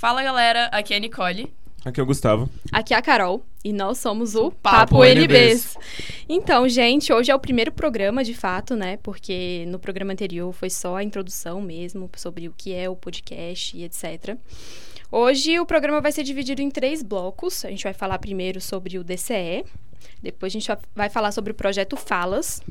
Fala galera, aqui é a Nicole. Aqui é o Gustavo. Aqui é a Carol e nós somos o Papo Papo, NBs. NBs. Então, gente, hoje é o primeiro programa de fato, né? Porque no programa anterior foi só a introdução mesmo sobre o que é o podcast e etc. Hoje o programa vai ser dividido em três blocos. A gente vai falar primeiro sobre o DCE, depois a gente vai falar sobre o projeto Falas.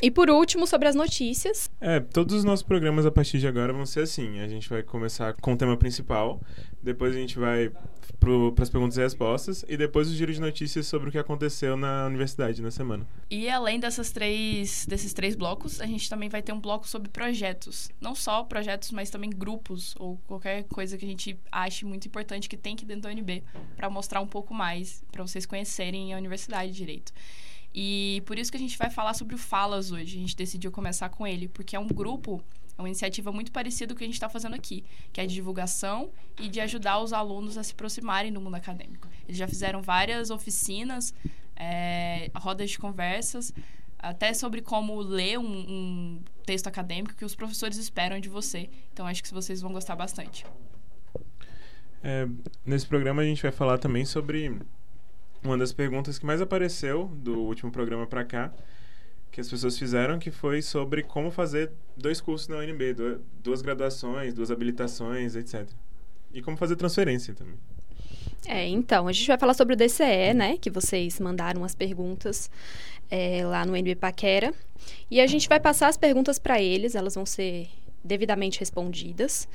E por último, sobre as notícias. É, todos os nossos programas a partir de agora vão ser assim. A gente vai começar com o tema principal, depois a gente vai para as perguntas e respostas, e depois o giro de notícias sobre o que aconteceu na universidade na semana. E além dessas três, desses três blocos, a gente também vai ter um bloco sobre projetos. Não só projetos, mas também grupos, ou qualquer coisa que a gente ache muito importante que tem aqui dentro da UNB, para mostrar um pouco mais, para vocês conhecerem a universidade direito. E por isso que a gente vai falar sobre o Falas hoje. A gente decidiu começar com ele, porque é um grupo, é uma iniciativa muito parecida com o que a gente está fazendo aqui, que é de divulgação e de ajudar os alunos a se aproximarem do mundo acadêmico. Eles já fizeram várias oficinas, é, rodas de conversas, até sobre como ler um, um texto acadêmico que os professores esperam de você. Então, acho que vocês vão gostar bastante. É, nesse programa a gente vai falar também sobre uma das perguntas que mais apareceu do último programa para cá, que as pessoas fizeram, que foi sobre como fazer dois cursos na UNB, duas graduações, duas habilitações, etc. E como fazer transferência também. É, então, a gente vai falar sobre o DCE, né? Que vocês mandaram as perguntas é, lá no NB Paquera. E a gente vai passar as perguntas para eles, elas vão ser devidamente respondidas.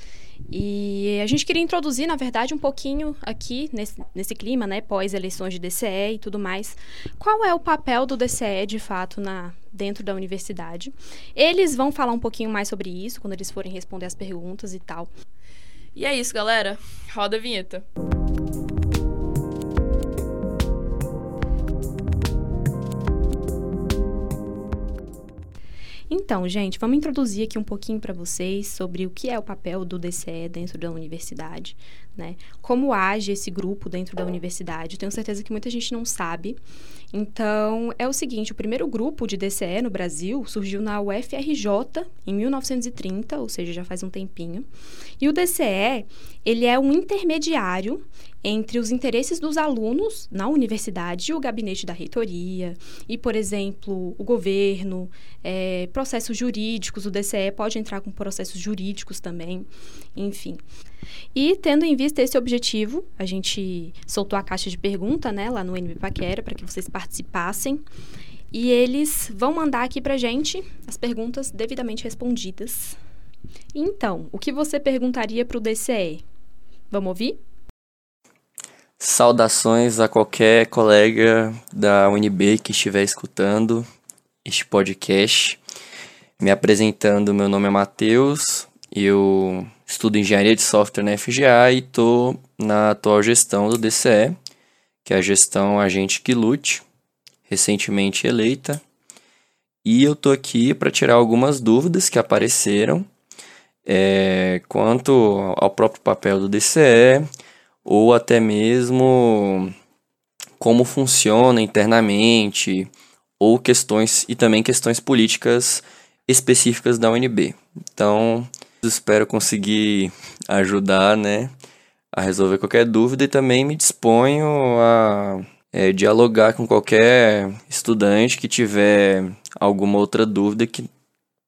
E a gente queria introduzir, na verdade, um pouquinho aqui nesse, nesse clima, né, pós-eleições de DCE e tudo mais, qual é o papel do DCE, de fato, na, dentro da universidade. Eles vão falar um pouquinho mais sobre isso quando eles forem responder as perguntas e tal. E é isso, galera. Roda a vinheta. Então, gente, vamos introduzir aqui um pouquinho para vocês sobre o que é o papel do DCE dentro da universidade, né? Como age esse grupo dentro da universidade. Tenho certeza que muita gente não sabe. Então, é o seguinte, o primeiro grupo de DCE no Brasil surgiu na UFRJ em 1930, ou seja, já faz um tempinho. E o DCE, ele é um intermediário entre os interesses dos alunos na universidade e o gabinete da reitoria, e, por exemplo, o governo, é, processos jurídicos, o DCE pode entrar com processos jurídicos também, enfim. E tendo em vista esse objetivo, a gente soltou a caixa de pergunta né, lá no NB Paquera para que vocês participassem. E eles vão mandar aqui para gente as perguntas devidamente respondidas. Então, o que você perguntaria para o DCE? Vamos ouvir? Saudações a qualquer colega da UNB que estiver escutando este podcast. Me apresentando, meu nome é Matheus, eu estudo engenharia de software na FGA e estou na atual gestão do DCE, que é a gestão Agente que Lute, recentemente eleita. E eu estou aqui para tirar algumas dúvidas que apareceram é, quanto ao próprio papel do DCE, ou até mesmo como funciona internamente, ou questões e também questões políticas específicas da UNB. Então, espero conseguir ajudar, né, a resolver qualquer dúvida e também me disponho a é, dialogar com qualquer estudante que tiver alguma outra dúvida que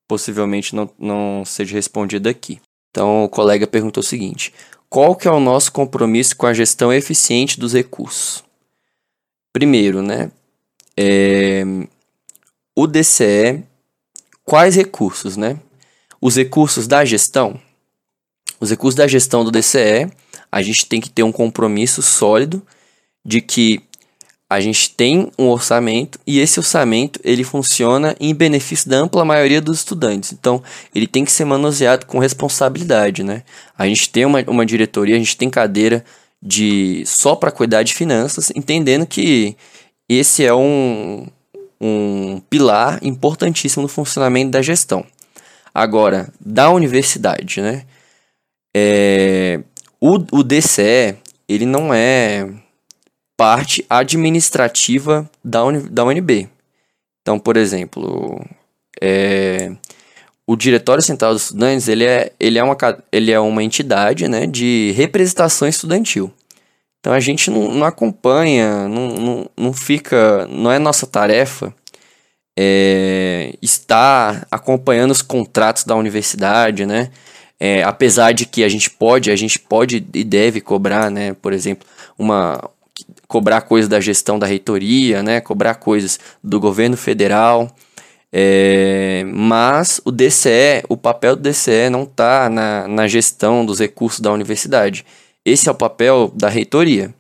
possivelmente não, não seja respondida aqui. Então, o colega perguntou o seguinte: qual que é o nosso compromisso com a gestão eficiente dos recursos? Primeiro, né? É, o DCE, quais recursos, né? Os recursos da gestão. Os recursos da gestão do DCE, a gente tem que ter um compromisso sólido de que a gente tem um orçamento e esse orçamento ele funciona em benefício da ampla maioria dos estudantes. Então, ele tem que ser manuseado com responsabilidade, né? A gente tem uma, uma diretoria, a gente tem cadeira de só para cuidar de finanças, entendendo que esse é um, um pilar importantíssimo no funcionamento da gestão. Agora, da universidade, né? É, o, o DCE, ele não é parte administrativa da, Uni, da UNB. Então, por exemplo, é, o Diretório Central dos Estudantes ele é, ele é, uma, ele é uma entidade né, de representação estudantil. Então a gente não, não acompanha, não, não, não fica, não é nossa tarefa é, estar acompanhando os contratos da universidade, né? É, apesar de que a gente pode, a gente pode e deve cobrar, né? Por exemplo, uma cobrar coisas da gestão da reitoria, né? Cobrar coisas do governo federal. É, mas o DCE, o papel do DCE não está na, na gestão dos recursos da universidade. Esse é o papel da reitoria.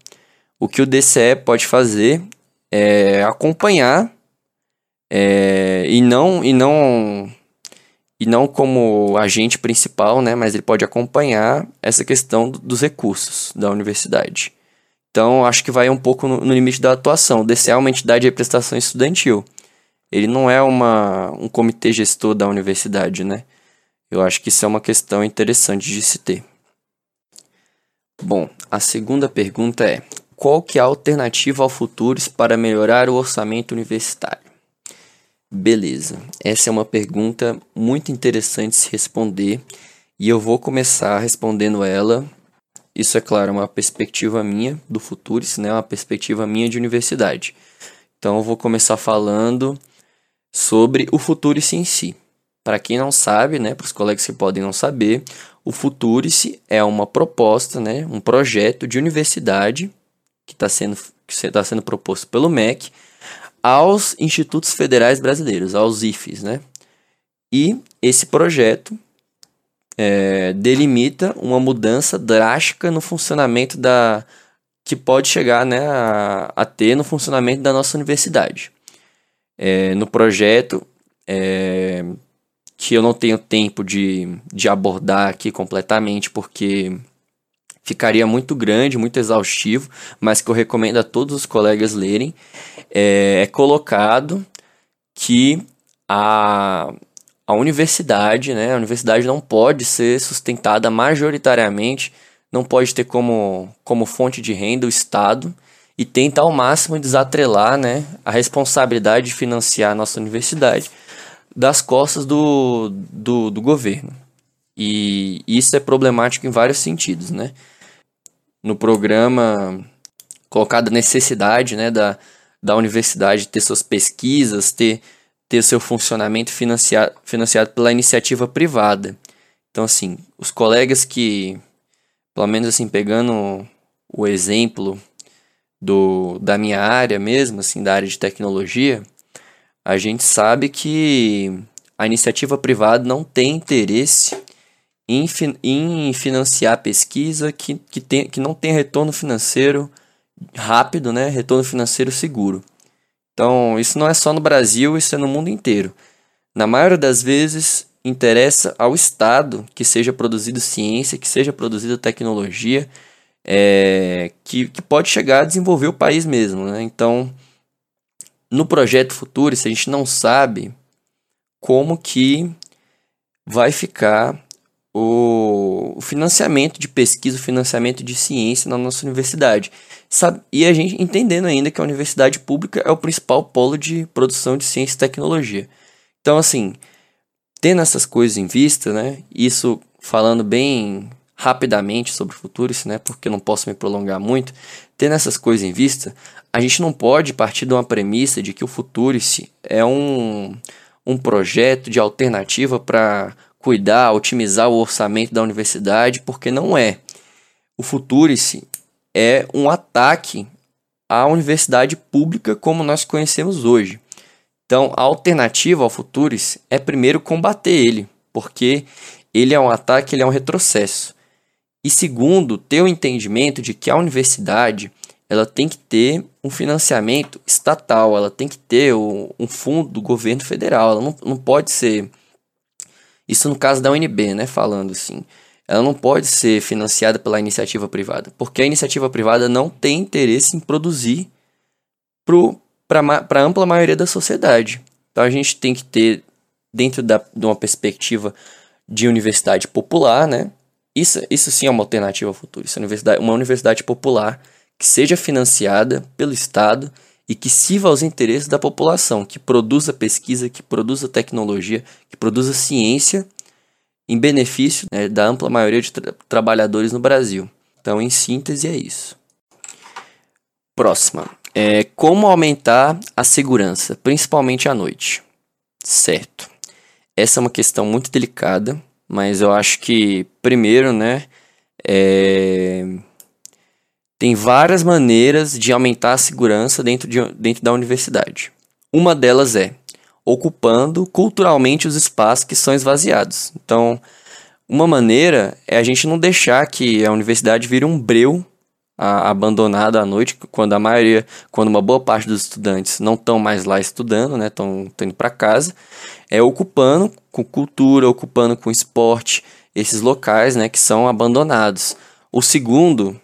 O que o DCE pode fazer é acompanhar é, e não e não e não como agente principal, né? Mas ele pode acompanhar essa questão dos recursos da universidade. Então, acho que vai um pouco no, no limite da atuação. O DCE é uma entidade de representação estudantil ele não é uma, um comitê gestor da universidade, né? Eu acho que isso é uma questão interessante de se ter. Bom, a segunda pergunta é: qual que é a alternativa ao Futuros para melhorar o orçamento universitário? Beleza, essa é uma pergunta muito interessante se responder e eu vou começar respondendo ela. Isso é claro, uma perspectiva minha do Futuros, né? Uma perspectiva minha de universidade. Então eu vou começar falando sobre o Futurice em si. Para quem não sabe, né, para os colegas que podem não saber, o Futurice é uma proposta, né, um projeto de universidade que está sendo, que tá sendo proposto pelo MEC aos institutos federais brasileiros, aos IFES, né? E esse projeto é, delimita uma mudança drástica no funcionamento da que pode chegar né, a, a ter no funcionamento da nossa universidade é, no projeto é, que eu não tenho tempo de, de abordar aqui completamente, porque ficaria muito grande, muito exaustivo, mas que eu recomendo a todos os colegas lerem, é, é colocado que a, a universidade, né, a universidade não pode ser sustentada majoritariamente, não pode ter como, como fonte de renda o Estado, e tenta ao máximo desatrelar né, a responsabilidade de financiar a nossa universidade das costas do, do, do governo. E isso é problemático em vários sentidos, né? No programa, colocada a necessidade né, da, da universidade ter suas pesquisas, ter, ter seu funcionamento financiado, financiado pela iniciativa privada. Então, assim, os colegas que, pelo menos assim, pegando o exemplo do, da minha área mesmo, assim, da área de tecnologia, a gente sabe que a iniciativa privada não tem interesse em, em financiar pesquisa que, que, tem, que não tem retorno financeiro rápido, né? retorno financeiro seguro. Então, isso não é só no Brasil, isso é no mundo inteiro. Na maioria das vezes, interessa ao Estado que seja produzido ciência, que seja produzida tecnologia, é, que, que pode chegar a desenvolver o país mesmo. Né? Então, no projeto futuro, se a gente não sabe como que vai ficar o, o financiamento de pesquisa, o financiamento de ciência na nossa universidade. Sabe? E a gente entendendo ainda que a universidade pública é o principal polo de produção de ciência e tecnologia. Então, assim, tendo essas coisas em vista, né? Isso falando bem rapidamente sobre o Futurice, né, porque eu não posso me prolongar muito, tendo essas coisas em vista, a gente não pode partir de uma premissa de que o Futurice é um, um projeto de alternativa para cuidar, otimizar o orçamento da universidade, porque não é. O Futurice é um ataque à universidade pública como nós conhecemos hoje. Então, a alternativa ao Futurice é primeiro combater ele, porque ele é um ataque, ele é um retrocesso. E segundo, ter o entendimento de que a universidade ela tem que ter um financiamento estatal, ela tem que ter um fundo do governo federal, ela não, não pode ser. Isso no caso da UNB, né? Falando assim. Ela não pode ser financiada pela iniciativa privada, porque a iniciativa privada não tem interesse em produzir para a ampla maioria da sociedade. Então a gente tem que ter, dentro da, de uma perspectiva de universidade popular, né? Isso, isso sim é uma alternativa ao futuro. Isso é uma universidade, uma universidade popular que seja financiada pelo Estado e que sirva aos interesses da população, que produza pesquisa, que produza tecnologia, que produza ciência em benefício né, da ampla maioria de tra trabalhadores no Brasil. Então, em síntese, é isso. Próxima. É, como aumentar a segurança, principalmente à noite? Certo. Essa é uma questão muito delicada, mas eu acho que, primeiro, né, é... tem várias maneiras de aumentar a segurança dentro, de, dentro da universidade. Uma delas é ocupando culturalmente os espaços que são esvaziados. Então, uma maneira é a gente não deixar que a universidade vire um breu abandonado à noite, quando a maioria, quando uma boa parte dos estudantes não estão mais lá estudando, né, estão indo para casa, é ocupando com cultura, ocupando com esporte esses locais, né, que são abandonados. O segundo,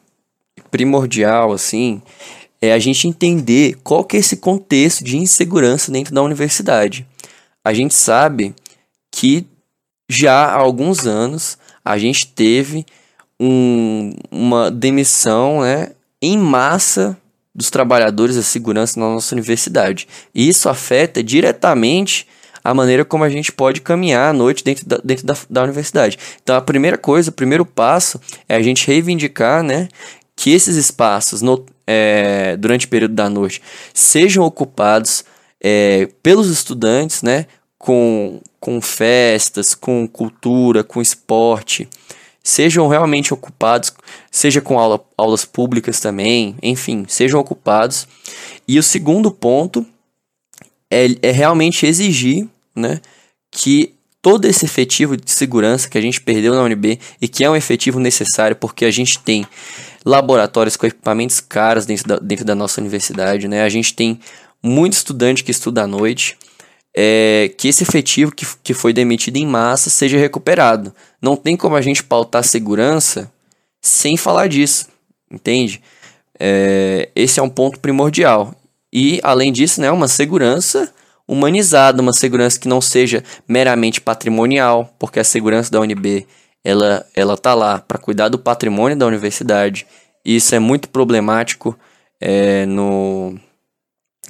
primordial, assim, é a gente entender qual que é esse contexto de insegurança dentro da universidade. A gente sabe que já há alguns anos a gente teve um, uma demissão né, em massa dos trabalhadores da segurança na nossa universidade. E isso afeta diretamente a maneira como a gente pode caminhar à noite dentro da, dentro da, da universidade. Então, a primeira coisa, o primeiro passo é a gente reivindicar né, que esses espaços no, é, durante o período da noite sejam ocupados é, pelos estudantes, né, com, com festas, com cultura, com esporte, sejam realmente ocupados, seja com aula, aulas públicas também, enfim, sejam ocupados. E o segundo ponto é, é realmente exigir né, que todo esse efetivo de segurança que a gente perdeu na UNB e que é um efetivo necessário porque a gente tem laboratórios com equipamentos caros dentro da, dentro da nossa universidade, né? A gente tem muito estudante que estuda à noite, é, que esse efetivo que, que foi demitido em massa seja recuperado. Não tem como a gente pautar segurança sem falar disso, entende? É, esse é um ponto primordial. E, além disso, né, uma segurança humanizada, uma segurança que não seja meramente patrimonial, porque a segurança da UNB ela, ela tá lá para cuidar do patrimônio da universidade. E isso é muito problemático é, no,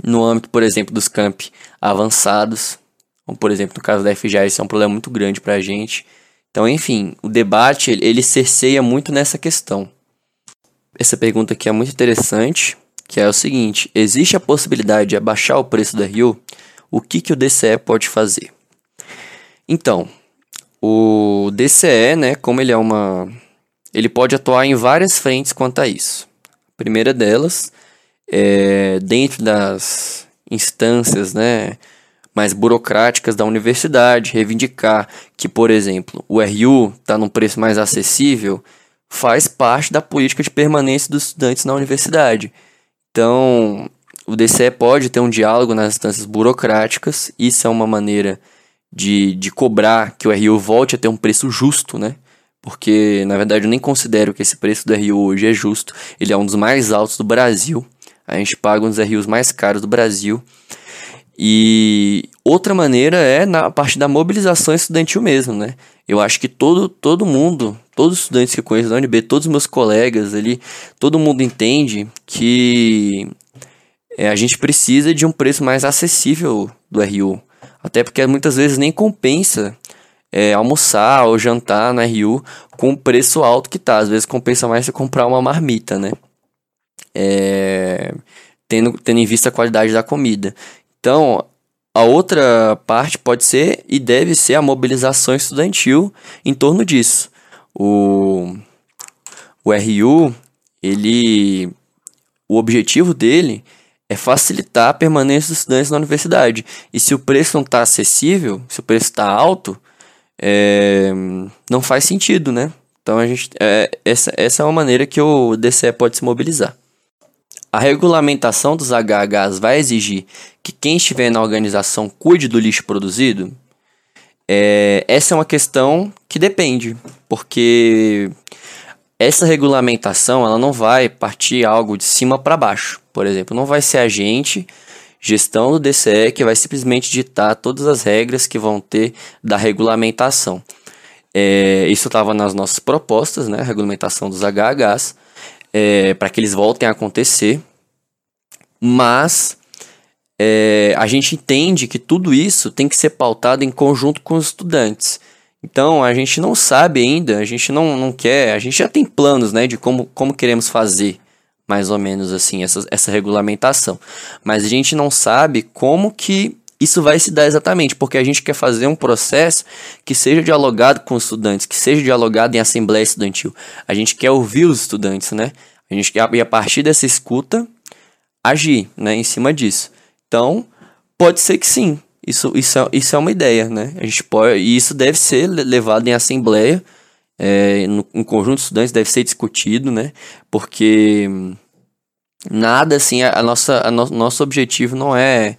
no âmbito, por exemplo, dos campi avançados, como por exemplo no caso da FGA, isso é um problema muito grande para a gente. Então, enfim, o debate ele, ele cerceia muito nessa questão. Essa pergunta aqui é muito interessante, que é o seguinte: existe a possibilidade de abaixar o preço da Rio? O que, que o DCE pode fazer? Então, o DCE, né, como ele é uma ele pode atuar em várias frentes quanto a isso. A primeira delas é, dentro das instâncias né, mais burocráticas da universidade, reivindicar que, por exemplo, o RU está num preço mais acessível, faz parte da política de permanência dos estudantes na universidade. Então, o DCE pode ter um diálogo nas instâncias burocráticas, isso é uma maneira de, de cobrar que o RU volte a ter um preço justo, né? Porque, na verdade, eu nem considero que esse preço do RU hoje é justo. Ele é um dos mais altos do Brasil. A gente paga um dos RUs mais caros do Brasil. E outra maneira é na parte da mobilização estudantil mesmo, né? Eu acho que todo, todo mundo, todos os estudantes que eu conheço da UNB, todos os meus colegas ali, todo mundo entende que é, a gente precisa de um preço mais acessível do RU. Até porque muitas vezes nem compensa é, almoçar ou jantar na RU com o preço alto que tá. Às vezes compensa mais você comprar uma marmita, né? é, tendo, tendo em vista a qualidade da comida. Então, a outra parte pode ser e deve ser a mobilização estudantil em torno disso. O, o RU, ele, o objetivo dele é facilitar a permanência dos estudantes na universidade. E se o preço não está acessível, se o preço está alto, é, não faz sentido, né? Então a gente, é, essa, essa é uma maneira que o DCE pode se mobilizar. A regulamentação dos HHs vai exigir que quem estiver na organização cuide do lixo produzido? É, essa é uma questão que depende, porque essa regulamentação ela não vai partir algo de cima para baixo. Por exemplo, não vai ser a gente, gestão do DCE, que vai simplesmente ditar todas as regras que vão ter da regulamentação. É, isso estava nas nossas propostas, né? A regulamentação dos HHs é, para que eles voltem a acontecer. Mas é, a gente entende que tudo isso tem que ser pautado em conjunto com os estudantes. Então a gente não sabe ainda, a gente não, não quer, a gente já tem planos né, de como, como queremos fazer, mais ou menos assim, essa, essa regulamentação. Mas a gente não sabe como que isso vai se dar exatamente, porque a gente quer fazer um processo que seja dialogado com os estudantes, que seja dialogado em assembleia estudantil. A gente quer ouvir os estudantes, né? A gente quer, e a partir dessa escuta, agir né, em cima disso. Então, pode ser que sim. Isso, isso, é, isso é uma ideia, né? A gente pode, e isso deve ser levado em assembleia, é, no, em conjunto de estudantes, deve ser discutido, né? Porque nada assim, a, a nossa, a no, nosso objetivo não é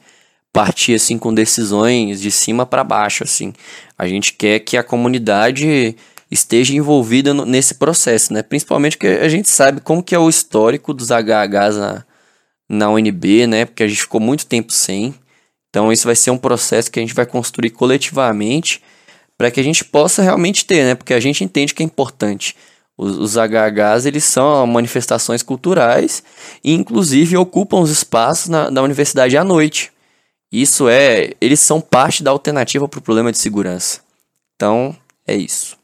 partir assim com decisões de cima para baixo, assim. A gente quer que a comunidade esteja envolvida no, nesse processo, né? Principalmente porque a gente sabe como que é o histórico dos HHs na, na UNB, né? Porque a gente ficou muito tempo sem. Então isso vai ser um processo que a gente vai construir coletivamente para que a gente possa realmente ter, né? Porque a gente entende que é importante. Os, os HHs, eles são manifestações culturais e inclusive ocupam os espaços na, universidade à noite. Isso é, eles são parte da alternativa para o problema de segurança. Então, é isso.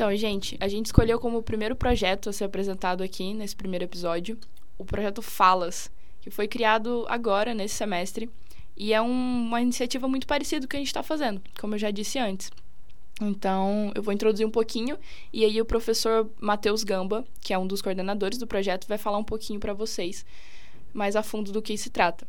Então, gente, a gente escolheu como primeiro projeto a ser apresentado aqui nesse primeiro episódio o projeto Falas, que foi criado agora, nesse semestre, e é um, uma iniciativa muito parecida com o que a gente está fazendo, como eu já disse antes. Então, eu vou introduzir um pouquinho e aí o professor Matheus Gamba, que é um dos coordenadores do projeto, vai falar um pouquinho para vocês mais a fundo do que se trata.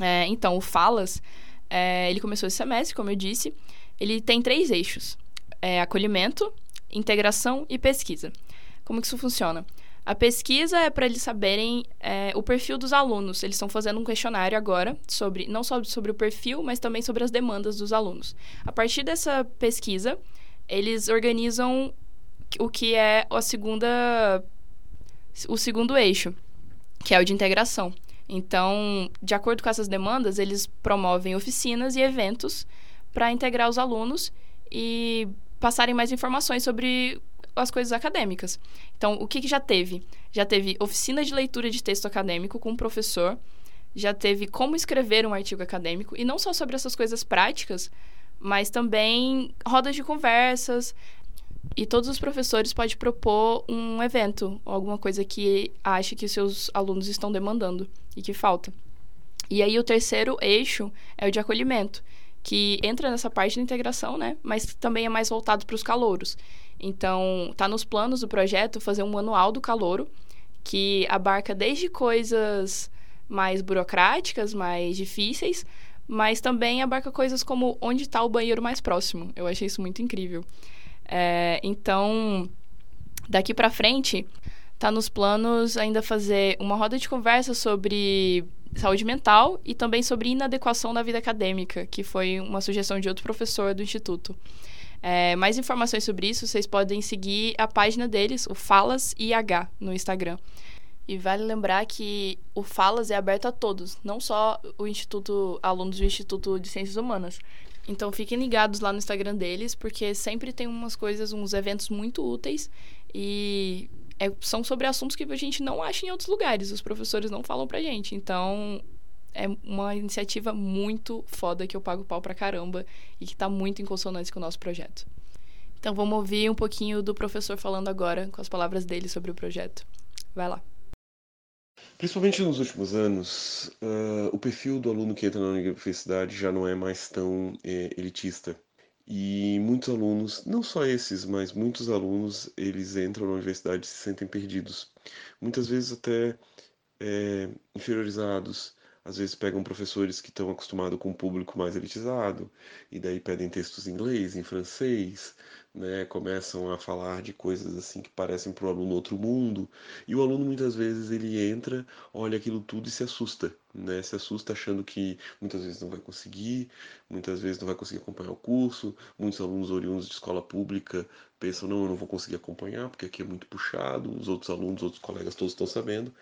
É, então, o Falas, é, ele começou esse semestre, como eu disse, ele tem três eixos: é, acolhimento, integração e pesquisa. Como que isso funciona? A pesquisa é para eles saberem é, o perfil dos alunos. Eles estão fazendo um questionário agora sobre não só sobre o perfil, mas também sobre as demandas dos alunos. A partir dessa pesquisa, eles organizam o que é a segunda o segundo eixo, que é o de integração. Então, de acordo com essas demandas, eles promovem oficinas e eventos para integrar os alunos e passarem mais informações sobre as coisas acadêmicas. Então, o que, que já teve? Já teve oficina de leitura de texto acadêmico com o professor, já teve como escrever um artigo acadêmico, e não só sobre essas coisas práticas, mas também rodas de conversas. E todos os professores podem propor um evento, ou alguma coisa que ache que seus alunos estão demandando e que falta. E aí, o terceiro eixo é o de acolhimento, que entra nessa parte da integração, né? Mas também é mais voltado para os calouros. Então, está nos planos do projeto fazer um manual do calouro, que abarca desde coisas mais burocráticas, mais difíceis, mas também abarca coisas como onde está o banheiro mais próximo. Eu achei isso muito incrível. É, então, daqui para frente, está nos planos ainda fazer uma roda de conversa sobre saúde mental e também sobre inadequação da vida acadêmica, que foi uma sugestão de outro professor do Instituto. É, mais informações sobre isso, vocês podem seguir a página deles, o Falas IH, no Instagram. E vale lembrar que o Falas é aberto a todos, não só o Instituto, alunos do Instituto de Ciências Humanas. Então fiquem ligados lá no Instagram deles, porque sempre tem umas coisas, uns eventos muito úteis e é, são sobre assuntos que a gente não acha em outros lugares, os professores não falam pra gente. Então é uma iniciativa muito foda que eu pago pau pra caramba e que tá muito em consonância com o nosso projeto. Então vamos ouvir um pouquinho do professor falando agora com as palavras dele sobre o projeto. Vai lá. Principalmente nos últimos anos, uh, o perfil do aluno que entra na universidade já não é mais tão é, elitista. E muitos alunos, não só esses, mas muitos alunos, eles entram na universidade e se sentem perdidos. Muitas vezes até é, inferiorizados, às vezes pegam professores que estão acostumados com um público mais elitizado e daí pedem textos em inglês, em francês, né? Começam a falar de coisas assim que parecem para o aluno outro mundo e o aluno muitas vezes ele entra, olha aquilo tudo e se assusta, né? Se assusta achando que muitas vezes não vai conseguir, muitas vezes não vai conseguir acompanhar o curso. Muitos alunos oriundos de escola pública pensam não, eu não vou conseguir acompanhar porque aqui é muito puxado. Os outros alunos, outros colegas todos estão sabendo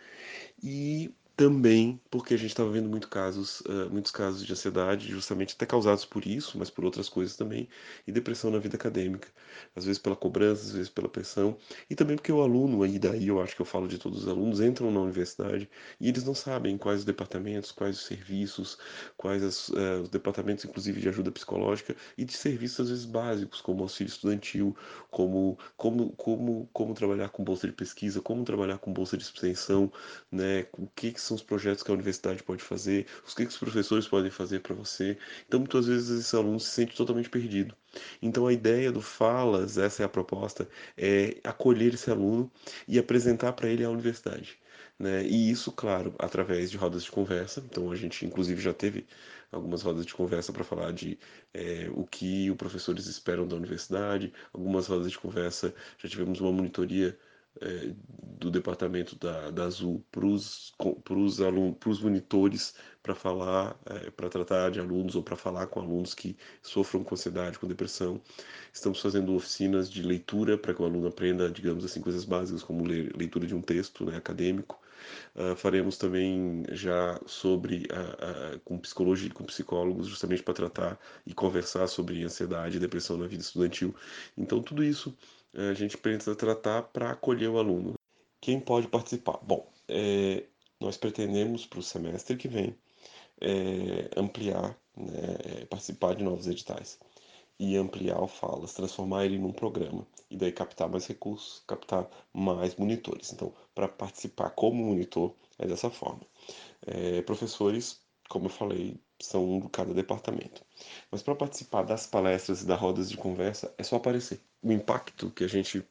e também porque a gente estava vendo muito casos, uh, muitos casos de ansiedade, justamente até causados por isso, mas por outras coisas também, e depressão na vida acadêmica, às vezes pela cobrança, às vezes pela pressão, e também porque o aluno, aí daí eu acho que eu falo de todos os alunos, entram na universidade e eles não sabem quais os departamentos, quais os serviços, quais as, uh, os departamentos, inclusive de ajuda psicológica e de serviços às vezes básicos, como auxílio estudantil, como, como, como, como trabalhar com bolsa de pesquisa, como trabalhar com bolsa de extensão, né, o que, que são os projetos que a universidade pode fazer, os que, que os professores podem fazer para você. Então, muitas vezes, esse aluno se sente totalmente perdido. Então, a ideia do Falas, essa é a proposta, é acolher esse aluno e apresentar para ele a universidade. Né? E isso, claro, através de rodas de conversa. Então, a gente, inclusive, já teve algumas rodas de conversa para falar de é, o que os professores esperam da universidade, algumas rodas de conversa, já tivemos uma monitoria é, do departamento da, da Azul para os alunos, para os monitores, para falar, é, para tratar de alunos ou para falar com alunos que sofram com ansiedade, com depressão. Estamos fazendo oficinas de leitura para que o aluno aprenda, digamos assim, coisas básicas como ler, leitura de um texto né, acadêmico. Uh, faremos também já sobre uh, uh, com psicologia, com psicólogos, justamente para tratar e conversar sobre ansiedade e depressão na vida estudantil. Então tudo isso a gente precisa tratar para acolher o aluno. Quem pode participar? Bom, é, nós pretendemos para o semestre que vem é, ampliar, né, participar de novos editais e ampliar o Falas, transformar ele num programa e daí captar mais recursos, captar mais monitores. Então, para participar como monitor é dessa forma. É, professores, como eu falei, são um de cada departamento. Mas para participar das palestras e das rodas de conversa é só aparecer. O impacto que a gente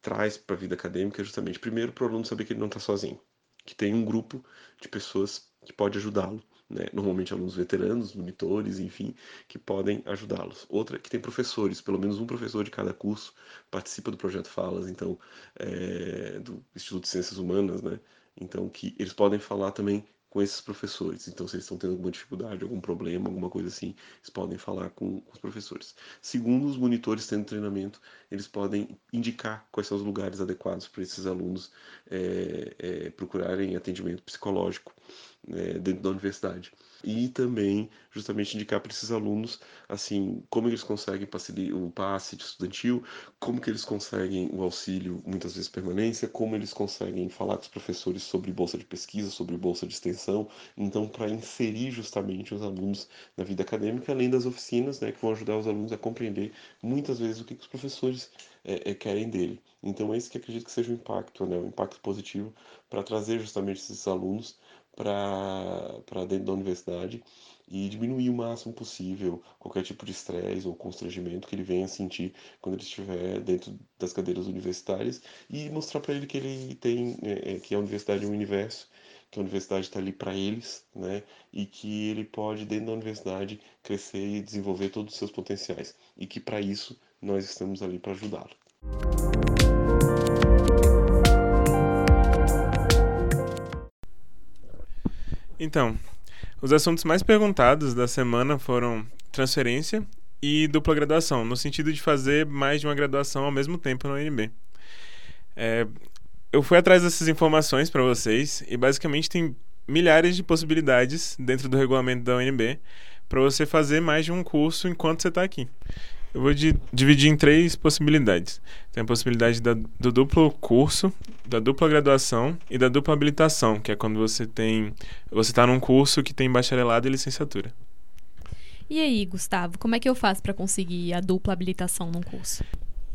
traz para a vida acadêmica é justamente, primeiro, para o aluno saber que ele não está sozinho, que tem um grupo de pessoas que pode ajudá-lo, né? normalmente alunos veteranos, monitores, enfim, que podem ajudá-los. Outra, que tem professores, pelo menos um professor de cada curso participa do projeto Falas, então, é, do Instituto de Ciências Humanas, né? Então, que eles podem falar também com esses professores. Então, se eles estão tendo alguma dificuldade, algum problema, alguma coisa assim, eles podem falar com, os professores. Segundo os monitores tendo treinamento, eles podem indicar quais são os lugares adequados para esses alunos é, é, procurarem atendimento psicológico é, dentro da universidade. E também, justamente, indicar para esses alunos, assim, como eles conseguem o passe estudantil, como que eles conseguem o auxílio, muitas vezes permanência, como eles conseguem falar com os professores sobre bolsa de pesquisa, sobre bolsa de extensão. Então, para inserir justamente os alunos na vida acadêmica, além das oficinas, né, que vão ajudar os alunos a compreender muitas vezes o que, que os professores é, é, querem dele. Então, é isso que acredito que seja o impacto, né, o impacto positivo para trazer justamente esses alunos para dentro da universidade e diminuir o máximo possível qualquer tipo de estresse ou constrangimento que ele venha sentir quando ele estiver dentro das cadeiras universitárias e mostrar para ele que ele tem é, é, que a universidade é um universo que a universidade está ali para eles, né? E que ele pode dentro da universidade crescer e desenvolver todos os seus potenciais e que para isso nós estamos ali para ajudá-lo. Então, os assuntos mais perguntados da semana foram transferência e dupla graduação, no sentido de fazer mais de uma graduação ao mesmo tempo na UNB. É, eu fui atrás dessas informações para vocês e basicamente tem milhares de possibilidades dentro do regulamento da UNB para você fazer mais de um curso enquanto você está aqui. Eu vou de, dividir em três possibilidades. Tem a possibilidade da, do duplo curso, da dupla graduação e da dupla habilitação, que é quando você tem você está num curso que tem bacharelado e licenciatura. E aí, Gustavo, como é que eu faço para conseguir a dupla habilitação num curso?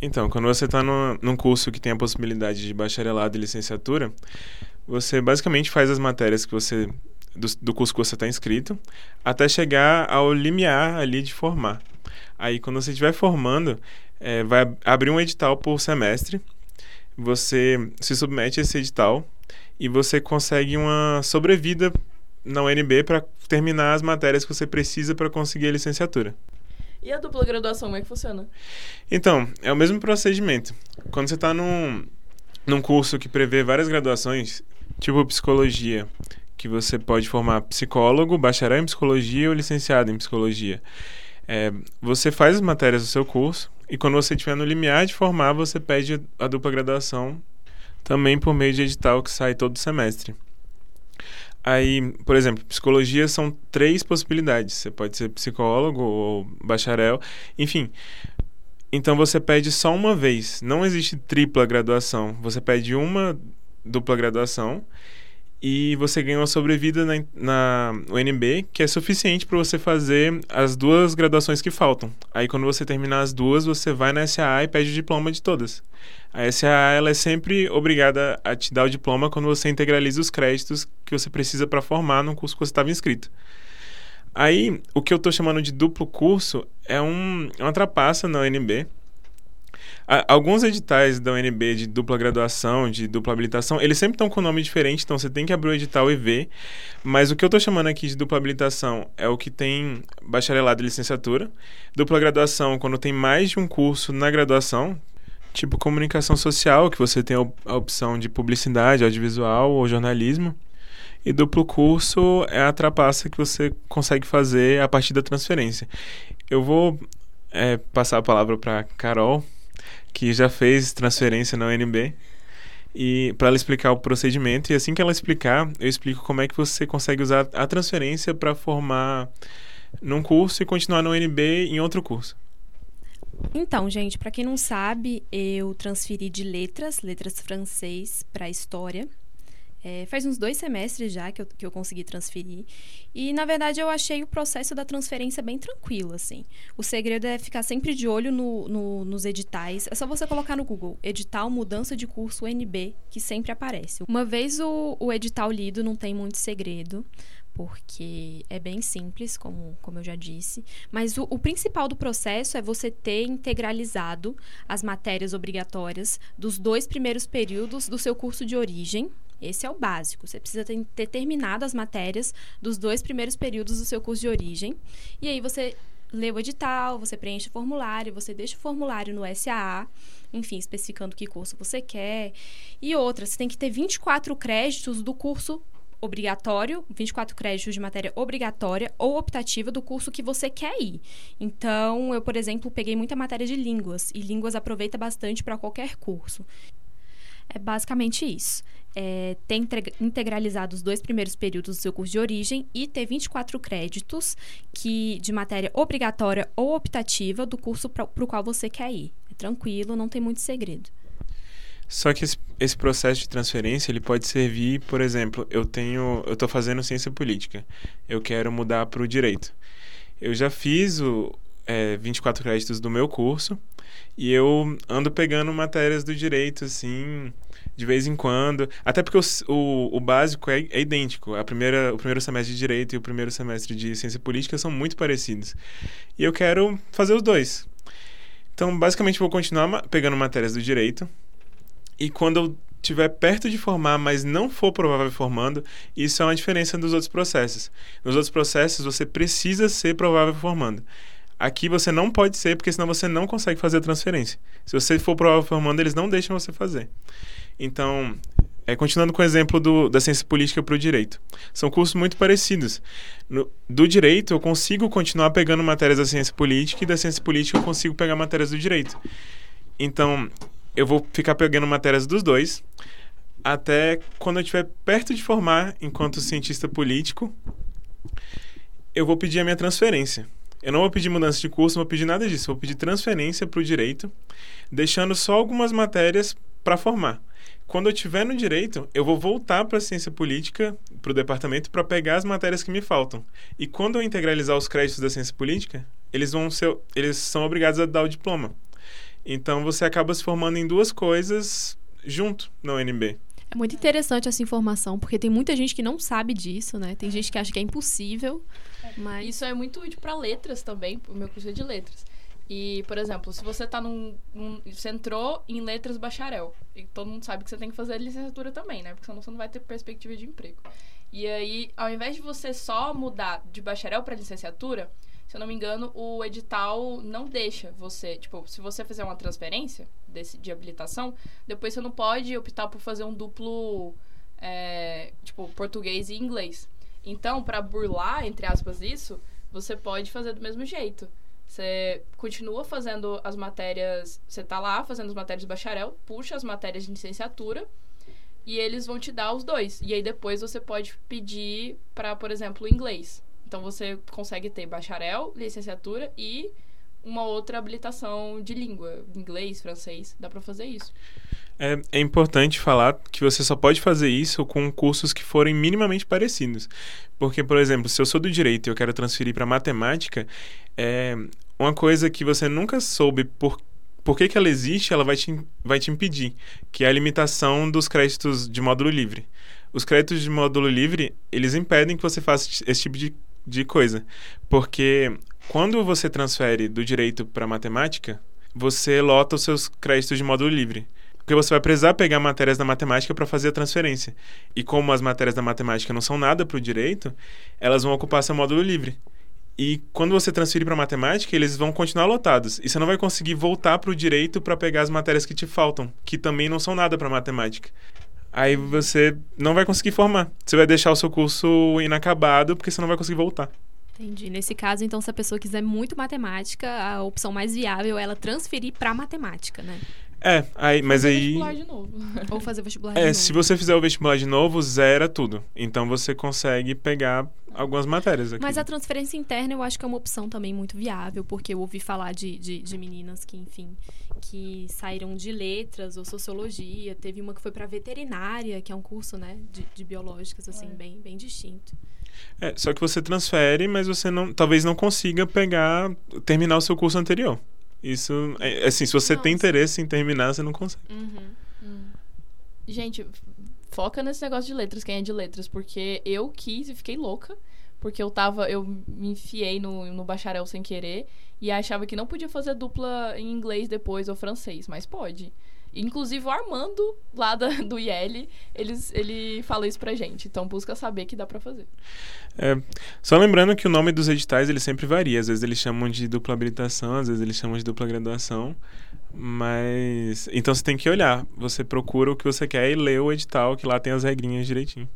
Então, quando você está num curso que tem a possibilidade de bacharelado e licenciatura, você basicamente faz as matérias que você do, do curso que você está inscrito, até chegar ao limiar ali de formar. Aí, quando você estiver formando, é, vai abrir um edital por semestre, você se submete a esse edital e você consegue uma sobrevida na UNB para terminar as matérias que você precisa para conseguir a licenciatura. E a dupla graduação, como é que funciona? Então, é o mesmo procedimento. Quando você está num, num curso que prevê várias graduações, tipo psicologia, que você pode formar psicólogo, bacharel em psicologia ou licenciado em psicologia. É, você faz as matérias do seu curso e quando você estiver no limiar de formar, você pede a dupla graduação também por meio de edital que sai todo semestre. Aí, por exemplo, psicologia são três possibilidades. Você pode ser psicólogo ou bacharel, enfim. Então você pede só uma vez. Não existe tripla graduação. Você pede uma dupla graduação e você ganha uma sobrevida na, na UNB que é suficiente para você fazer as duas graduações que faltam. Aí quando você terminar as duas, você vai na SAA e pede o diploma de todas. A SAA ela é sempre obrigada a te dar o diploma quando você integraliza os créditos que você precisa para formar no curso que você estava inscrito. Aí, o que eu estou chamando de duplo curso é, um, é uma trapaça na UNB, alguns editais da UNB de dupla graduação, de dupla habilitação, eles sempre estão com nome diferente, então você tem que abrir o edital e ver. Mas o que eu estou chamando aqui de dupla habilitação é o que tem bacharelado e licenciatura. Dupla graduação, quando tem mais de um curso na graduação, tipo comunicação social, que você tem a opção de publicidade, audiovisual ou jornalismo. E duplo curso é a trapaça que você consegue fazer a partir da transferência. Eu vou é, passar a palavra para Carol, que já fez transferência na UNB e para ela explicar o procedimento e assim que ela explicar, eu explico como é que você consegue usar a transferência para formar num curso e continuar na UNB em outro curso. Então, gente, para quem não sabe, eu transferi de letras, letras francês para história. É, faz uns dois semestres já que eu, que eu consegui transferir. E, na verdade, eu achei o processo da transferência bem tranquilo, assim. O segredo é ficar sempre de olho no, no, nos editais. É só você colocar no Google, edital mudança de curso UNB, que sempre aparece. Uma vez o, o edital lido, não tem muito segredo porque é bem simples, como, como eu já disse. Mas o, o, principal do processo é você ter integralizado as matérias obrigatórias dos dois primeiros períodos do seu curso de origem, esse é o básico. Você precisa ter terminado as matérias dos dois primeiros períodos do seu curso de origem. E aí você lê o edital, você preenche o formulário, você deixa o formulário no SAA, enfim, especificando que curso você quer. E outra, você tem que ter 24 créditos do curso obrigatório, 24 créditos de matéria obrigatória ou optativa do curso que você quer ir. Então, eu, por exemplo, peguei muita matéria de línguas e línguas aproveita bastante para qualquer curso. É basicamente isso é, ter integralizado os dois primeiros períodos do seu curso de origem e ter 24 créditos que, de matéria obrigatória ou optativa do curso para o qual você quer ir. É tranquilo, não tem muito segredo. Só que esse, esse, processo de transferência ele pode servir, por exemplo, eu tenho, eu estou fazendo ciência política, eu quero mudar para o direito. Eu já fiz o é, 24 créditos do meu curso e eu ando pegando matérias do direito assim de vez em quando. Até porque o, o, o básico é, é, idêntico. A primeira, o primeiro semestre de Direito e o primeiro semestre de Ciência Política são muito parecidos. E eu quero fazer os dois. Então, basicamente, vou continuar pegando matérias do Direito. E quando eu estiver perto de formar, mas não for provável formando, isso é uma diferença dos outros processos. Nos outros processos, você precisa ser provável formando. Aqui você não pode ser, porque senão você não consegue fazer a transferência. Se você for provável formando, eles não deixam você fazer. Então, é, continuando com o exemplo do, da ciência política para o direito. São cursos muito parecidos. No, do direito, eu consigo continuar pegando matérias da ciência política e da ciência política eu consigo pegar matérias do direito. Então, eu vou ficar pegando matérias dos dois até quando eu estiver perto de formar enquanto cientista político, eu vou pedir a minha transferência. Eu não vou pedir mudança de curso, não vou pedir nada disso. Vou pedir transferência para o direito, deixando só algumas matérias para formar. Quando eu estiver no direito, eu vou voltar para a ciência política, para o departamento, para pegar as matérias que me faltam. E quando eu integralizar os créditos da ciência política, eles vão ser, eles são obrigados a dar o diploma. Então você acaba se formando em duas coisas junto na UNB. É muito interessante essa informação, porque tem muita gente que não sabe disso, né? Tem gente que acha que é impossível, mas... Isso é muito útil para letras também, o meu curso é de letras. E, por exemplo, se você tá num, num, Você entrou em letras bacharel. E todo mundo sabe que você tem que fazer licenciatura também, né? Porque senão você não vai ter perspectiva de emprego. E aí, ao invés de você só mudar de bacharel para licenciatura, se eu não me engano, o edital não deixa você. Tipo, se você fizer uma transferência desse, de habilitação, depois você não pode optar por fazer um duplo. É, tipo, português e inglês. Então, para burlar, entre aspas, isso, você pode fazer do mesmo jeito. Você continua fazendo as matérias, você tá lá fazendo as matérias de bacharel, puxa as matérias de licenciatura, e eles vão te dar os dois. E aí depois você pode pedir para, por exemplo, inglês. Então você consegue ter bacharel, licenciatura e uma outra habilitação de língua, inglês, francês, dá para fazer isso. É, é, importante falar que você só pode fazer isso com cursos que forem minimamente parecidos. Porque, por exemplo, se eu sou do direito e eu quero transferir para matemática, é uma coisa que você nunca soube por, por que, que ela existe, ela vai te, vai te impedir, que é a limitação dos créditos de módulo livre. Os créditos de módulo livre, eles impedem que você faça esse tipo de, de coisa. Porque quando você transfere do direito para matemática, você lota os seus créditos de módulo livre. Porque você vai precisar pegar matérias da matemática para fazer a transferência. E como as matérias da matemática não são nada para o direito, elas vão ocupar seu módulo livre. E quando você transferir para matemática, eles vão continuar lotados. E você não vai conseguir voltar para o direito para pegar as matérias que te faltam, que também não são nada para matemática. Aí você não vai conseguir formar. Você vai deixar o seu curso inacabado porque você não vai conseguir voltar. Entendi. Nesse caso, então, se a pessoa quiser muito matemática, a opção mais viável é ela transferir para matemática, né? É, aí, mas fazer aí. Vestibular de novo. Ou fazer vestibular É, de novo. se você fizer o vestibular de novo, zera tudo. Então você consegue pegar algumas matérias aqui. Mas a transferência interna eu acho que é uma opção também muito viável, porque eu ouvi falar de, de, de meninas que, enfim, que saíram de letras ou sociologia. Teve uma que foi para veterinária, que é um curso, né, de, de biológicas, assim, É. bem, bem distinto. É, só que você transfere, mas você não, talvez não consiga pegar, terminar o seu curso anterior. Isso, é, assim, se você tem Nossa. interesse em terminar, você não consegue. Uhum. Gente, foca nesse negócio de letras, quem é de letras, porque eu quis e fiquei louca, porque eu tava, eu me enfiei no, no bacharel sem querer e achava que não podia fazer dupla em inglês depois ou francês, mas pode. Inclusive o Armando, lá da, do IL, eles, ele fala isso pra gente. Então busca saber que dá pra fazer. É, só lembrando que o nome dos editais ele sempre varia. Às vezes eles chamam de dupla habilitação, às vezes eles chamam de dupla graduação. Mas. Então você tem que olhar. Você procura o que você quer e lê o edital, que lá tem as regrinhas direitinho.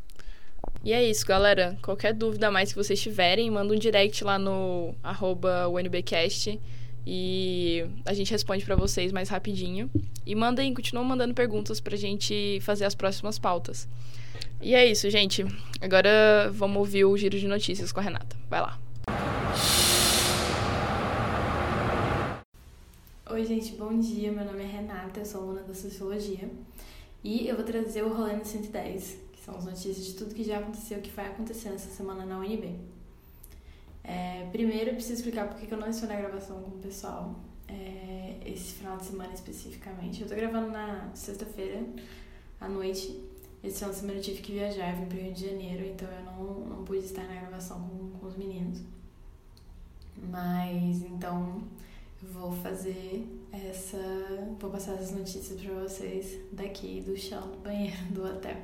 E é isso, galera. Qualquer dúvida mais que vocês tiverem, manda um direct lá no arroba UNBcast e a gente responde pra vocês mais rapidinho. E mandem, continuam mandando perguntas pra gente fazer as próximas pautas. E é isso, gente. Agora vamos ouvir o giro de notícias com a Renata. Vai lá. Oi, gente, bom dia. Meu nome é Renata, eu sou aluna da Sociologia. E eu vou trazer o Rolê no 110, que são as notícias de tudo que já aconteceu que vai acontecer essa semana na UNB. É, primeiro, eu preciso explicar por que eu não estou na gravação com o pessoal, é, esse final de semana especificamente. Eu tô gravando na sexta-feira à noite. Esse final de semana eu tive que viajar, eu vim pro Rio de Janeiro, então eu não, não pude estar na gravação com, com os meninos. Mas, então, eu vou fazer essa. Vou passar essas notícias pra vocês daqui do chão do banheiro do hotel.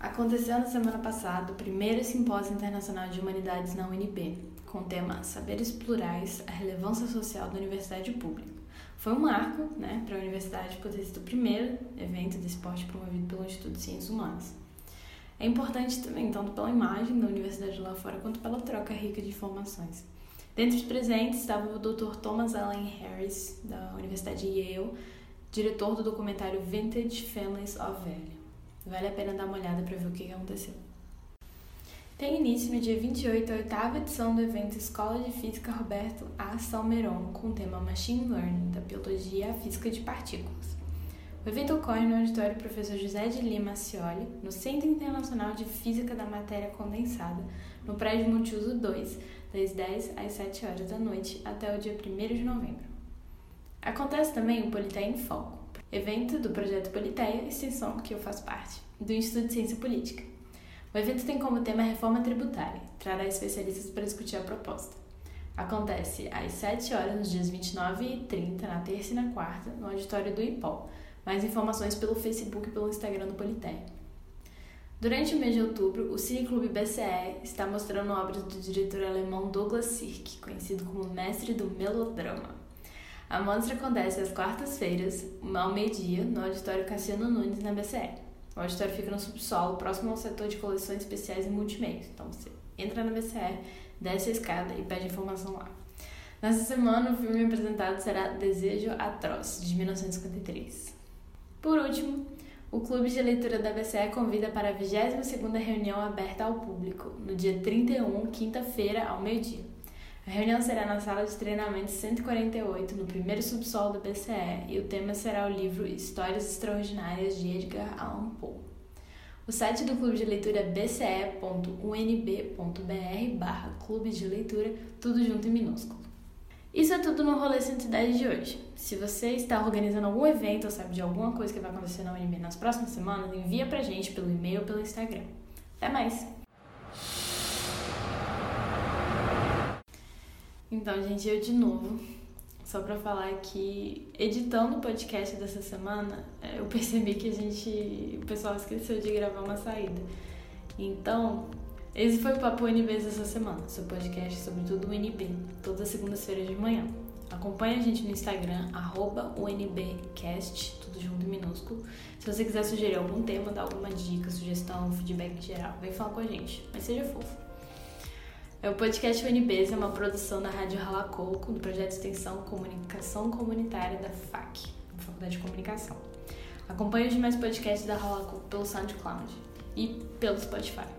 Aconteceu na semana passada o primeiro simpósio internacional de humanidades na UNB, com o tema Saberes Plurais, a relevância social da universidade pública. Foi um marco né, para a universidade por ter sido o primeiro evento de esporte promovido pelo Instituto de Ciências Humanas. É importante também, tanto pela imagem da universidade lá fora, quanto pela troca rica de informações. Dentre os presentes estava o Dr. Thomas Allen Harris, da Universidade de Yale, diretor do documentário Vintage Families of Value. Vale a pena dar uma olhada para ver o que aconteceu. Tem início no dia 28 a oitava edição do evento Escola de Física Roberto A. Salmeron, com o tema Machine Learning, da biologia à física de partículas. O evento ocorre no auditório Professor José de Lima Cioli, no Centro Internacional de Física da Matéria Condensada, no prédio Multiuso 2, das 10 às 7 horas da noite até o dia 1 de novembro. Acontece também o em Foco, evento do projeto Politeia, extensão que eu faço parte, do Instituto de Ciência Política. O evento tem como tema reforma tributária, trará especialistas para discutir a proposta. Acontece às 7 horas nos dias 29 e 30, na terça e na quarta, no auditório do IPOL. Mais informações pelo Facebook e pelo Instagram do Politeia. Durante o mês de outubro, o Cineclube BCE está mostrando obras do diretor alemão Douglas Sirk, conhecido como mestre do melodrama. A mostra acontece às quartas-feiras, ao meio-dia, no auditório Cassiano Nunes, na BCE. O auditório fica no subsolo, próximo ao setor de coleções especiais e multimeios. Então você entra na BCE, desce a escada e pede informação lá. Nessa semana, o filme apresentado será Desejo Atroz, de 1953. Por último, O Clube de Leitura da BCE convida para a 22ª reunião aberta ao público, no dia 31, quinta-feira, ao meio-dia. A reunião será na sala de treinamento 148, no primeiro subsolo da BCE, e o tema será o livro Histórias Extraordinárias de Edgar Allan Poe. O site do Clube de Leitura é bce.unb.br barra Clube de Leitura, tudo junto em minúsculo. Isso é tudo no Rolê 110 de hoje. Se você está organizando algum evento ou sabe de alguma coisa que vai acontecer na UNB nas próximas semanas, envia pra gente pelo e-mail ou pelo Instagram. Até mais! Então, gente, eu de novo, só pra falar que editando o podcast dessa semana, eu percebi que a gente, o pessoal esqueceu de gravar uma saída. Então, esse foi o Papo UNB dessa semana, seu podcast sobre tudo UNB, todas as segundas-feiras de manhã. Acompanhe a gente no Instagram, arroba UNBcast, tudo junto em minúsculo. Se você quiser sugerir algum tema, dar alguma dica, sugestão, feedback geral, vem falar com a gente, mas seja fofo. É o podcast UNBs, é uma produção da Rádio Ralacoco, do projeto de extensão Comunicação Comunitária da FAC, Faculdade de Comunicação. Acompanhe os demais podcasts da Ralacoco pelo SoundCloud e pelo Spotify.